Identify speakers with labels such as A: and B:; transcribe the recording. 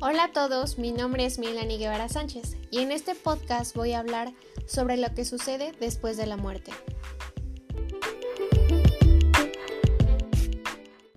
A: Hola a todos, mi nombre es Milani Guevara Sánchez y en este podcast voy a hablar sobre lo que sucede después de la muerte.